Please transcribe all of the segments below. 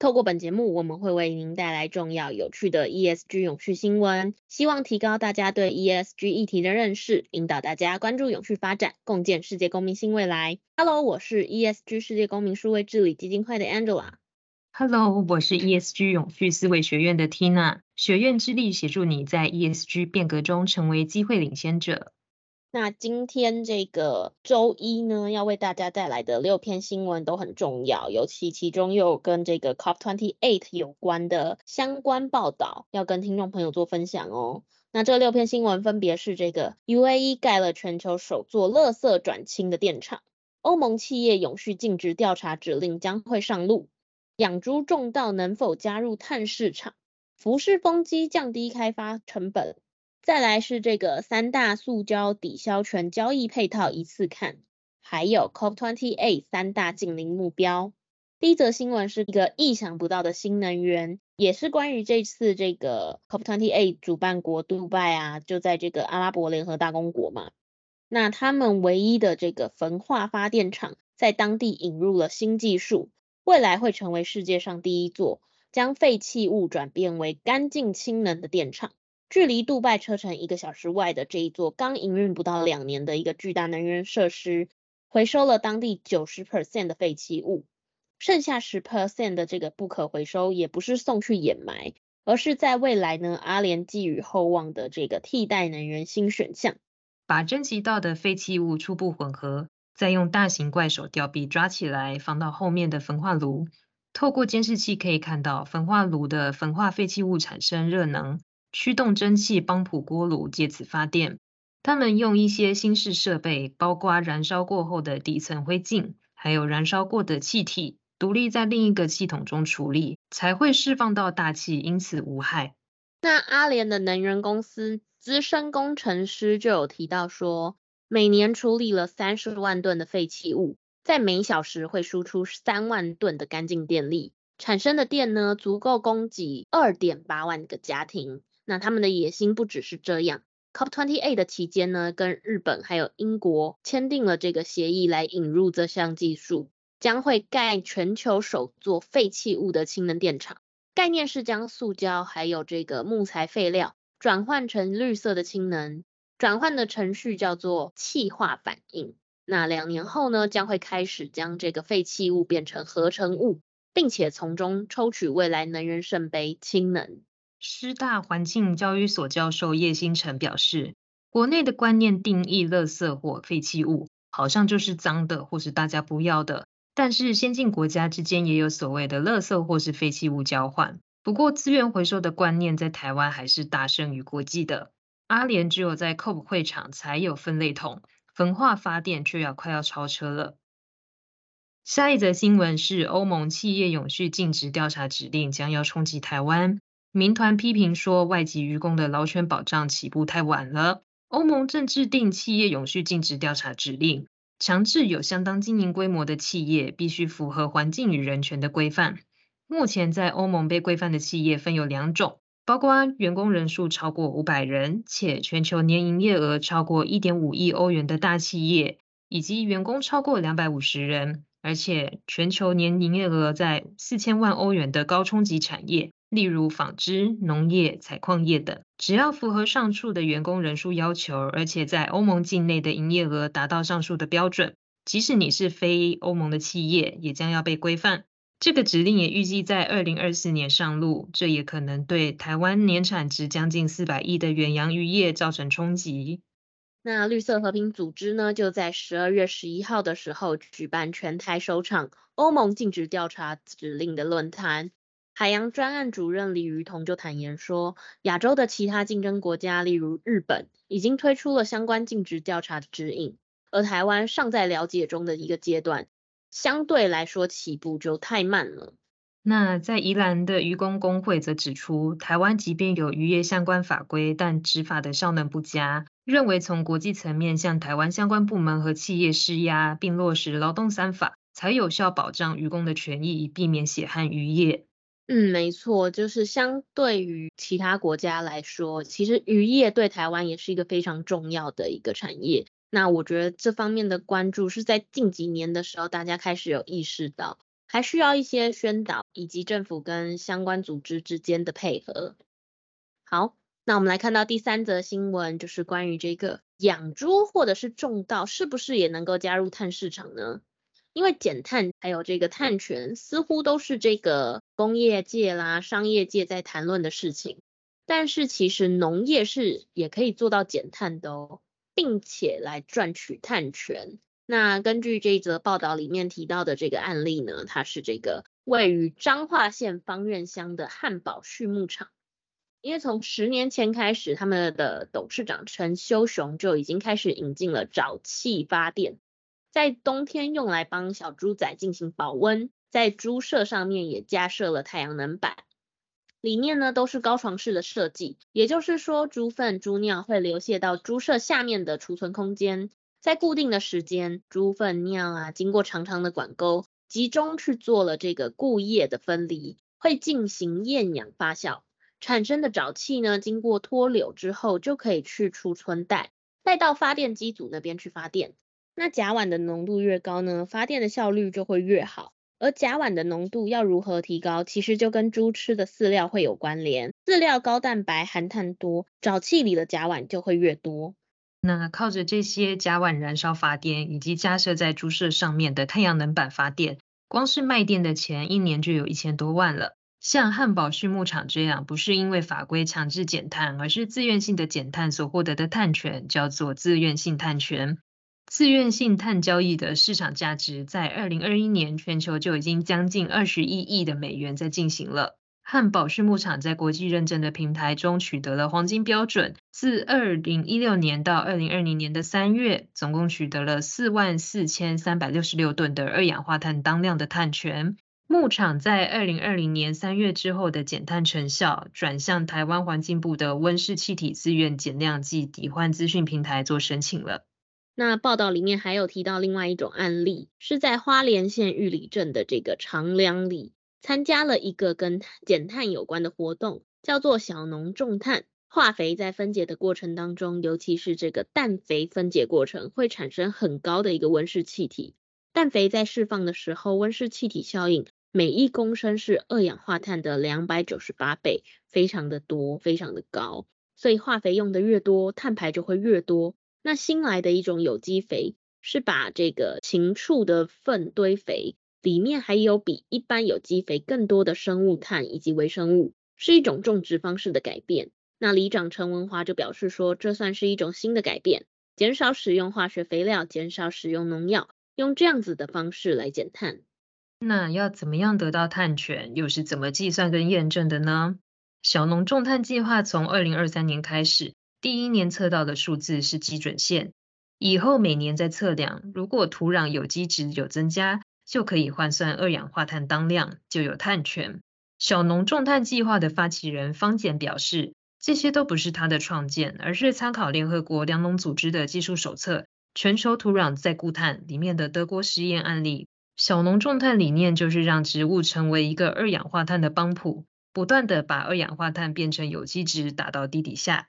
透过本节目，我们会为您带来重要有趣的 ESG 永续新闻，希望提高大家对 ESG 议题的认识，引导大家关注永续发展，共建世界公民新未来。Hello，我是 ESG 世界公民数位治理基金会的 Angela。Hello，我是 ESG 永续思维学院的 Tina。学院致力协助你在 ESG 变革中成为机会领先者。那今天这个周一呢，要为大家带来的六篇新闻都很重要，尤其其中又跟这个 COP28 有关的相关报道，要跟听众朋友做分享哦。那这六篇新闻分别是这个 UAE 盖了全球首座垃圾转氢的电厂，欧盟企业永续尽职调查指令将会上路，养猪种稻能否加入碳市场，浮式风机降低开发成本。再来是这个三大塑胶抵消权交易配套一次看，还有 COP28 三大近零目标。第一则新闻是一个意想不到的新能源，也是关于这次这个 COP28 主办国杜拜啊，就在这个阿拉伯联合大公国嘛。那他们唯一的这个焚化发电厂在当地引入了新技术，未来会成为世界上第一座将废弃物转变为干净氢能的电厂。距离杜拜车程一个小时外的这一座刚营运不到两年的一个巨大能源设施，回收了当地九十 percent 的废弃物，剩下十 percent 的这个不可回收也不是送去掩埋，而是在未来呢，阿联寄予厚望的这个替代能源新选项。把征集到的废弃物初步混合，再用大型怪手吊臂抓起来，放到后面的焚化炉。透过监视器可以看到焚化炉的焚化废弃物产生热能。驱动蒸汽帮浦锅炉，借此发电。他们用一些新式设备，包括燃烧过后的底层灰烬，还有燃烧过的气体，独立在另一个系统中处理，才会释放到大气，因此无害。那阿联的能源公司资深工程师就有提到说，每年处理了三十万吨的废弃物，在每小时会输出三万吨的干净电力，产生的电呢，足够供给二点八万个家庭。那他们的野心不只是这样，COP28 的期间呢，跟日本还有英国签订了这个协议来引入这项技术，将会盖全球首座废弃物的氢能电厂。概念是将塑胶还有这个木材废料转换成绿色的氢能，转换的程序叫做气化反应。那两年后呢，将会开始将这个废弃物变成合成物，并且从中抽取未来能源圣杯氢能。师大环境教育所教授叶星辰表示，国内的观念定义垃圾或废弃物，好像就是脏的或是大家不要的。但是先进国家之间也有所谓的垃圾或是废弃物交换。不过资源回收的观念在台湾还是大胜于国际的。阿联只有在 COP 会场才有分类桶，焚化发电却要快要超车了。下一则新闻是欧盟企业永续尽职调查指令将要冲击台湾。民团批评说，外籍渔工的劳权保障起步太晚了。欧盟正制定企业永续尽职调查指令，强制有相当经营规模的企业必须符合环境与人权的规范。目前在欧盟被规范的企业分有两种，包括员工人数超过五百人，且全球年营业额超过一点五亿欧元的大企业，以及员工超过两百五十人，而且全球年营业额在四千万欧元的高冲击产业。例如纺织、农业、采矿业等，只要符合上述的员工人数要求，而且在欧盟境内的营业额达到上述的标准，即使你是非欧盟的企业，也将要被规范。这个指令也预计在二零二四年上路，这也可能对台湾年产值将近四百亿的远洋渔业造成冲击。那绿色和平组织呢，就在十二月十一号的时候举办全台首场欧盟禁止调查指令的论坛。海洋专案主任李瑜彤就坦言说，亚洲的其他竞争国家，例如日本，已经推出了相关尽职调查的指引，而台湾尚在了解中的一个阶段，相对来说起步就太慢了。那在宜兰的渔工公会则指出，台湾即便有渔业相关法规，但执法的效能不佳，认为从国际层面向台湾相关部门和企业施压，并落实劳动三法，才有效保障渔工的权益，以避免血汗渔业。嗯，没错，就是相对于其他国家来说，其实渔业对台湾也是一个非常重要的一个产业。那我觉得这方面的关注是在近几年的时候，大家开始有意识到。还需要一些宣导，以及政府跟相关组织之间的配合。好，那我们来看到第三则新闻，就是关于这个养猪或者是种稻，是不是也能够加入碳市场呢？因为减碳还有这个碳权，似乎都是这个工业界啦、商业界在谈论的事情。但是其实农业是也可以做到减碳的哦，并且来赚取碳权。那根据这一则报道里面提到的这个案例呢，它是这个位于彰化县芳苑乡的汉堡畜牧场，因为从十年前开始，他们的董事长陈修雄就已经开始引进了沼气发电，在冬天用来帮小猪仔进行保温，在猪舍上面也加设了太阳能板，里面呢都是高床式的设计，也就是说猪粪猪尿会流泻到猪舍下面的储存空间。在固定的时间，猪粪尿啊，经过长长的管沟，集中去做了这个固液的分离，会进行厌氧发酵，产生的沼气呢，经过脱硫之后，就可以去储存袋，带到发电机组那边去发电。那甲烷的浓度越高呢，发电的效率就会越好。而甲烷的浓度要如何提高，其实就跟猪吃的饲料会有关联，饲料高蛋白含碳多，沼气里的甲烷就会越多。那靠着这些甲烷燃烧发电，以及加设在猪舍上面的太阳能板发电，光是卖电的钱一年就有一千多万了。像汉堡畜牧场这样，不是因为法规强制减碳，而是自愿性的减碳所获得的碳权，叫做自愿性碳权。自愿性碳交易的市场价值，在二零二一年全球就已经将近二十一亿的美元在进行了。汉堡畜牧场在国际认证的平台中取得了黄金标准，自二零一六年到二零二零年的三月，总共取得了四万四千三百六十六吨的二氧化碳当量的碳权。牧场在二零二零年三月之后的减碳成效，转向台湾环境部的温室气体自愿减量计抵换资讯平台做申请了。那报道里面还有提到另外一种案例，是在花莲县玉里镇的这个长梁里。参加了一个跟减碳有关的活动，叫做小农种碳。化肥在分解的过程当中，尤其是这个氮肥分解过程，会产生很高的一个温室气体。氮肥在释放的时候，温室气体效应每一公升是二氧化碳的两百九十八倍，非常的多，非常的高。所以化肥用的越多，碳排就会越多。那新来的一种有机肥，是把这个禽畜的粪堆肥。里面还有比一般有机肥更多的生物碳以及微生物，是一种种植方式的改变。那里长陈文华就表示说，这算是一种新的改变，减少使用化学肥料，减少使用农药，用这样子的方式来减碳。那要怎么样得到碳权，又是怎么计算跟验证的呢？小农种碳计划从二零二三年开始，第一年测到的数字是基准线，以后每年再测量，如果土壤有机质有增加，就可以换算二氧化碳当量，就有碳权。小农种碳计划的发起人方简表示，这些都不是他的创建，而是参考联合国粮农组织的技术手册《全球土壤再固碳》里面的德国实验案例。小农种碳理念就是让植物成为一个二氧化碳的帮浦，不断地把二氧化碳变成有机质打到地底下。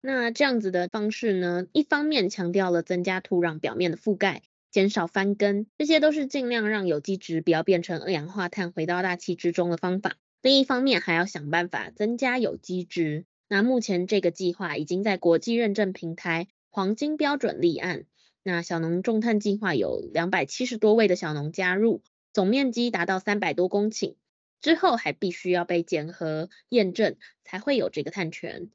那这样子的方式呢，一方面强调了增加土壤表面的覆盖。减少翻耕，这些都是尽量让有机质不要变成二氧化碳回到大气之中的方法。另一方面，还要想办法增加有机质。那目前这个计划已经在国际认证平台黄金标准立案。那小农种碳计划有两百七十多位的小农加入，总面积达到三百多公顷。之后还必须要被检核验证，才会有这个碳权。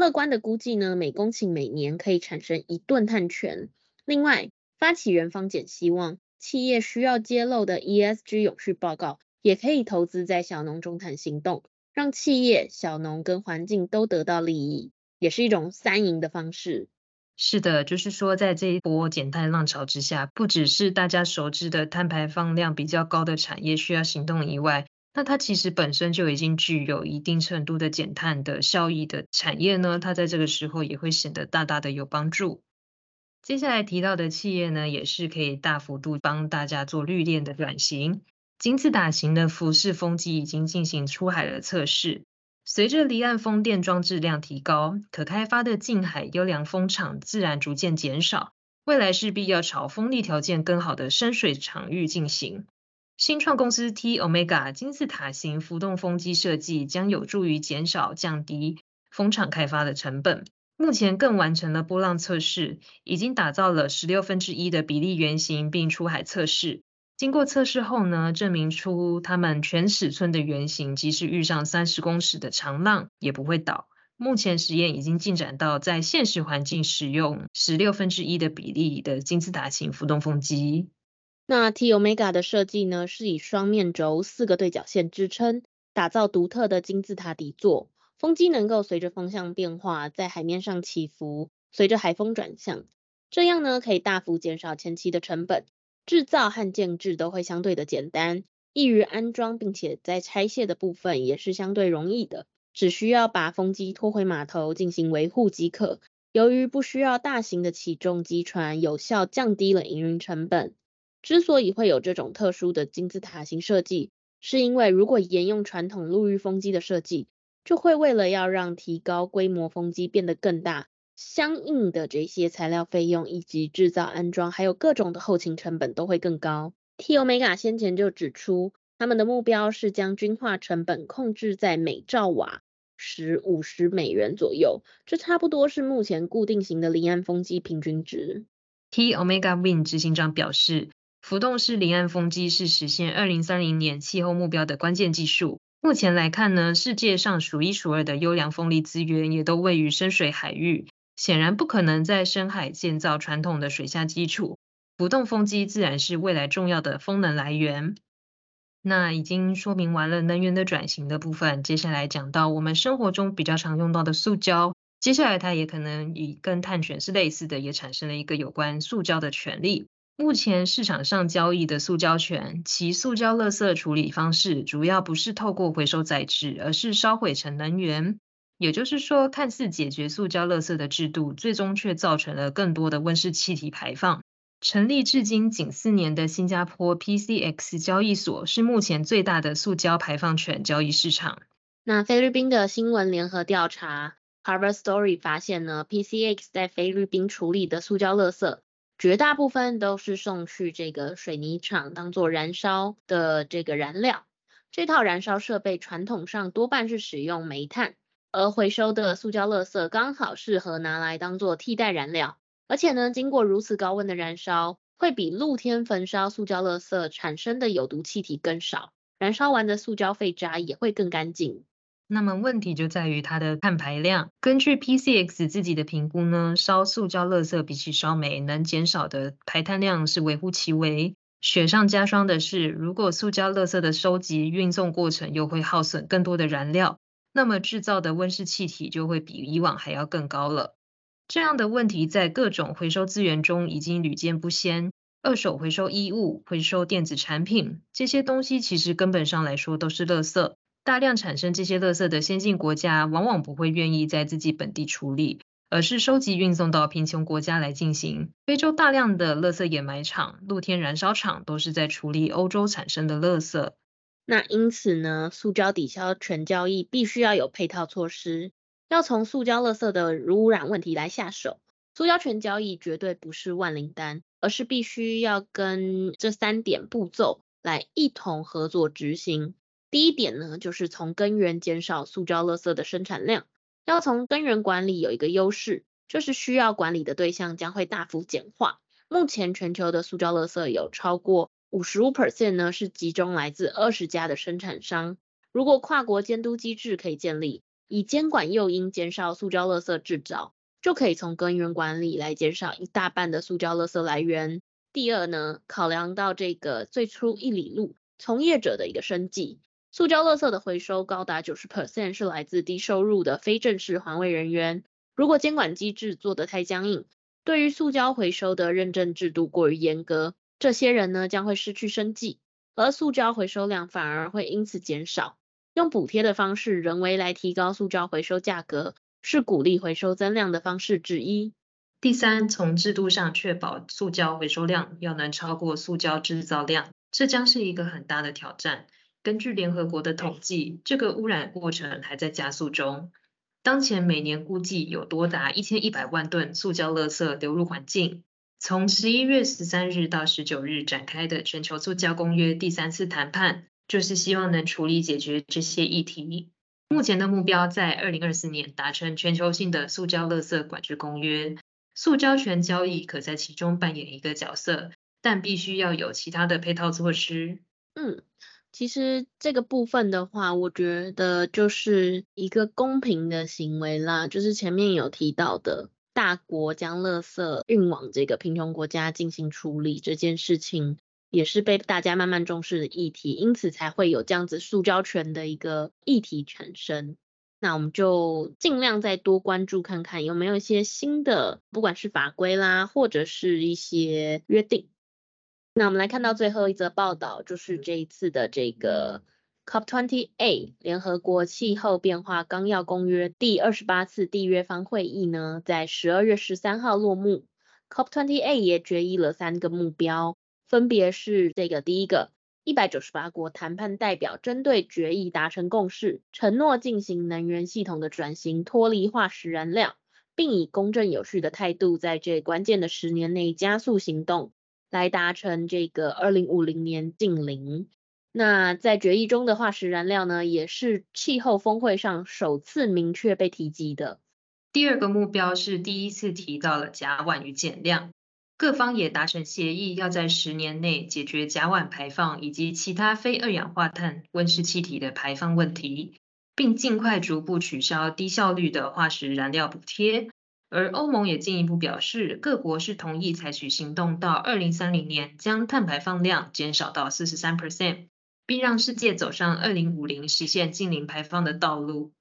乐观的估计呢，每公顷每年可以产生一吨碳权。另外，发起人方简希望，企业需要揭露的 ESG 永续报告，也可以投资在小农中碳行动，让企业、小农跟环境都得到利益，也是一种三赢的方式。是的，就是说，在这一波减碳浪潮之下，不只是大家熟知的碳排放量比较高的产业需要行动以外，那它其实本身就已经具有一定程度的减碳的效益的产业呢，它在这个时候也会显得大大的有帮助。接下来提到的企业呢，也是可以大幅度帮大家做绿电的转型。金字塔型的浮式风机已经进行出海的测试。随着离岸风电装置量提高，可开发的近海优良风场自然逐渐减少，未来势必要朝风力条件更好的深水场域进行。新创公司 T Omega 金字塔型浮动风机设计将有助于减少降低风场开发的成本。目前更完成了波浪测试，已经打造了十六分之一的比例原型，并出海测试。经过测试后呢，证明出它们全尺寸的原型，即使遇上三十公尺的长浪也不会倒。目前实验已经进展到在现实环境使用十六分之一的比例的金字塔型浮动风机。那 T Omega 的设计呢，是以双面轴四个对角线支撑，打造独特的金字塔底座。风机能够随着风向变化，在海面上起伏，随着海风转向，这样呢可以大幅减少前期的成本。制造和建置都会相对的简单，易于安装，并且在拆卸的部分也是相对容易的，只需要把风机拖回码头进行维护即可。由于不需要大型的起重机船，有效降低了营运成本。之所以会有这种特殊的金字塔型设计，是因为如果沿用传统陆域风机的设计，就会为了要让提高规模风机变得更大。相应的这些材料费用以及制造安装，还有各种的后勤成本都会更高。T Omega 先前就指出，他们的目标是将均化成本控制在每兆瓦时五十美元左右，这差不多是目前固定型的离岸风机平均值。T Omega Wind 执行长表示，浮动式离岸风机是实现二零三零年气候目标的关键技术。目前来看呢，世界上数一数二的优良风力资源也都位于深水海域。显然不可能在深海建造传统的水下基础，浮动风机自然是未来重要的风能来源。那已经说明完了能源的转型的部分，接下来讲到我们生活中比较常用到的塑胶，接下来它也可能以跟碳权是类似的，也产生了一个有关塑胶的权利。目前市场上交易的塑胶权，其塑胶垃圾处理方式主要不是透过回收再制，而是烧毁成能源。也就是说，看似解决塑胶垃圾的制度，最终却造成了更多的温室气体排放。成立至今仅四年的新加坡 PCX 交易所，是目前最大的塑胶排放权交易市场。那菲律宾的新闻联合调查 Cover Story 发现呢，PCX 在菲律宾处理的塑胶垃圾，绝大部分都是送去这个水泥厂当做燃烧的这个燃料。这套燃烧设备传统上多半是使用煤炭。而回收的塑胶垃圾刚好适合拿来当做替代燃料，而且呢，经过如此高温的燃烧，会比露天焚烧塑胶垃圾产生的有毒气体更少，燃烧完的塑胶废渣也会更干净。那么问题就在于它的碳排量。根据 PCX 自己的评估呢，烧塑胶垃圾比起烧煤能减少的排碳量是微乎其微。雪上加霜的是，如果塑胶垃圾的收集运送过程又会耗损更多的燃料。那么制造的温室气体就会比以往还要更高了。这样的问题在各种回收资源中已经屡见不鲜。二手回收衣物、回收电子产品，这些东西其实根本上来说都是垃圾。大量产生这些垃圾的先进国家往往不会愿意在自己本地处理，而是收集运送到贫穷国家来进行。非洲大量的垃圾掩埋场、露天燃烧厂都是在处理欧洲产生的垃圾。那因此呢，塑胶抵消权交易必须要有配套措施，要从塑胶垃圾的污染问题来下手。塑胶权交易绝对不是万灵丹，而是必须要跟这三点步骤来一同合作执行。第一点呢，就是从根源减少塑胶垃圾的生产量。要从根源管理有一个优势，就是需要管理的对象将会大幅简化。目前全球的塑胶垃圾有超过五十五 percent 呢，是集中来自二十家的生产商。如果跨国监督机制可以建立，以监管诱因减少塑胶垃圾制造，就可以从根源管理来减少一大半的塑胶垃圾来源。第二呢，考量到这个最初一里路从业者的一个生计，塑胶垃圾的回收高达九十 percent 是来自低收入的非正式环卫人员。如果监管机制做得太僵硬，对于塑胶回收的认证制度过于严格。这些人呢，将会失去生计，而塑胶回收量反而会因此减少。用补贴的方式，人为来提高塑胶回收价格，是鼓励回收增量的方式之一。第三，从制度上确保塑胶回收量要能超过塑胶制造量，这将是一个很大的挑战。根据联合国的统计，这个污染过程还在加速中。当前每年估计有多达一千一百万吨塑胶垃圾流入环境。从十一月十三日到十九日展开的全球塑胶公约第三次谈判，就是希望能处理解决这些议题。目前的目标在二零二四年达成全球性的塑胶垃圾管制公约。塑胶权交易可在其中扮演一个角色，但必须要有其他的配套措施。嗯。其实这个部分的话，我觉得就是一个公平的行为啦。就是前面有提到的，大国将垃圾运往这个贫穷国家进行处理这件事情，也是被大家慢慢重视的议题，因此才会有这样子塑胶权的一个议题产生。那我们就尽量再多关注看看有没有一些新的，不管是法规啦，或者是一些约定。那我们来看到最后一则报道，就是这一次的这个 COP28 联合国气候变化纲要公约第二十八次缔约方会议呢，在十二月十三号落幕。COP28 也决议了三个目标，分别是这个第一个，一百九十八国谈判代表针对决议达成共识，承诺进行能源系统的转型，脱离化石燃料，并以公正有序的态度，在这关键的十年内加速行动。来达成这个二零五零年净零。那在决议中的化石燃料呢，也是气候峰会上首次明确被提及的。第二个目标是第一次提到了甲烷与减量，各方也达成协议，要在十年内解决甲烷排放以及其他非二氧化碳温室气体的排放问题，并尽快逐步取消低效率的化石燃料补贴。而欧盟也进一步表示，各国是同意采取行动，到二零三零年将碳排放量减少到四十三 percent，并让世界走上二零五零实现净零排放的道路。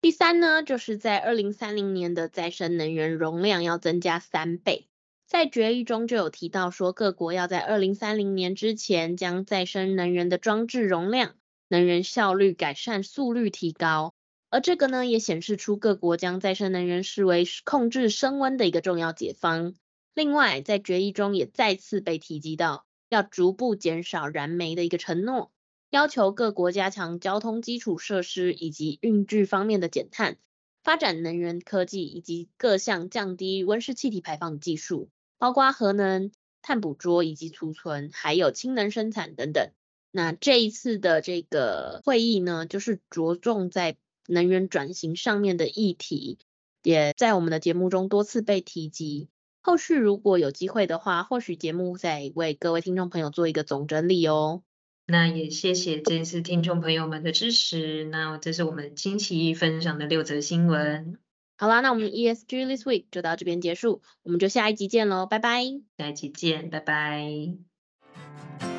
第三呢，就是在二零三零年的再生能源容量要增加三倍。在决议中就有提到说，各国要在二零三零年之前将再生能源的装置容量、能源效率改善速率提高。而这个呢，也显示出各国将再生能源视为控制升温的一个重要解方。另外，在决议中也再次被提及到，要逐步减少燃煤的一个承诺，要求各国加强交通基础设施以及运具方面的减碳，发展能源科技以及各项降低温室气体排放的技术，包括核能、碳捕捉以及储存，还有氢能生产等等。那这一次的这个会议呢，就是着重在能源转型上面的议题，也在我们的节目中多次被提及。后续如果有机会的话，或许节目再为各位听众朋友做一个总整理哦。那也谢谢这次听众朋友们的支持。那这是我们星期一分享的六则新闻。好啦，那我们 ESG This Week 就到这边结束，我们就下一集见喽，拜拜。下一集见，拜拜。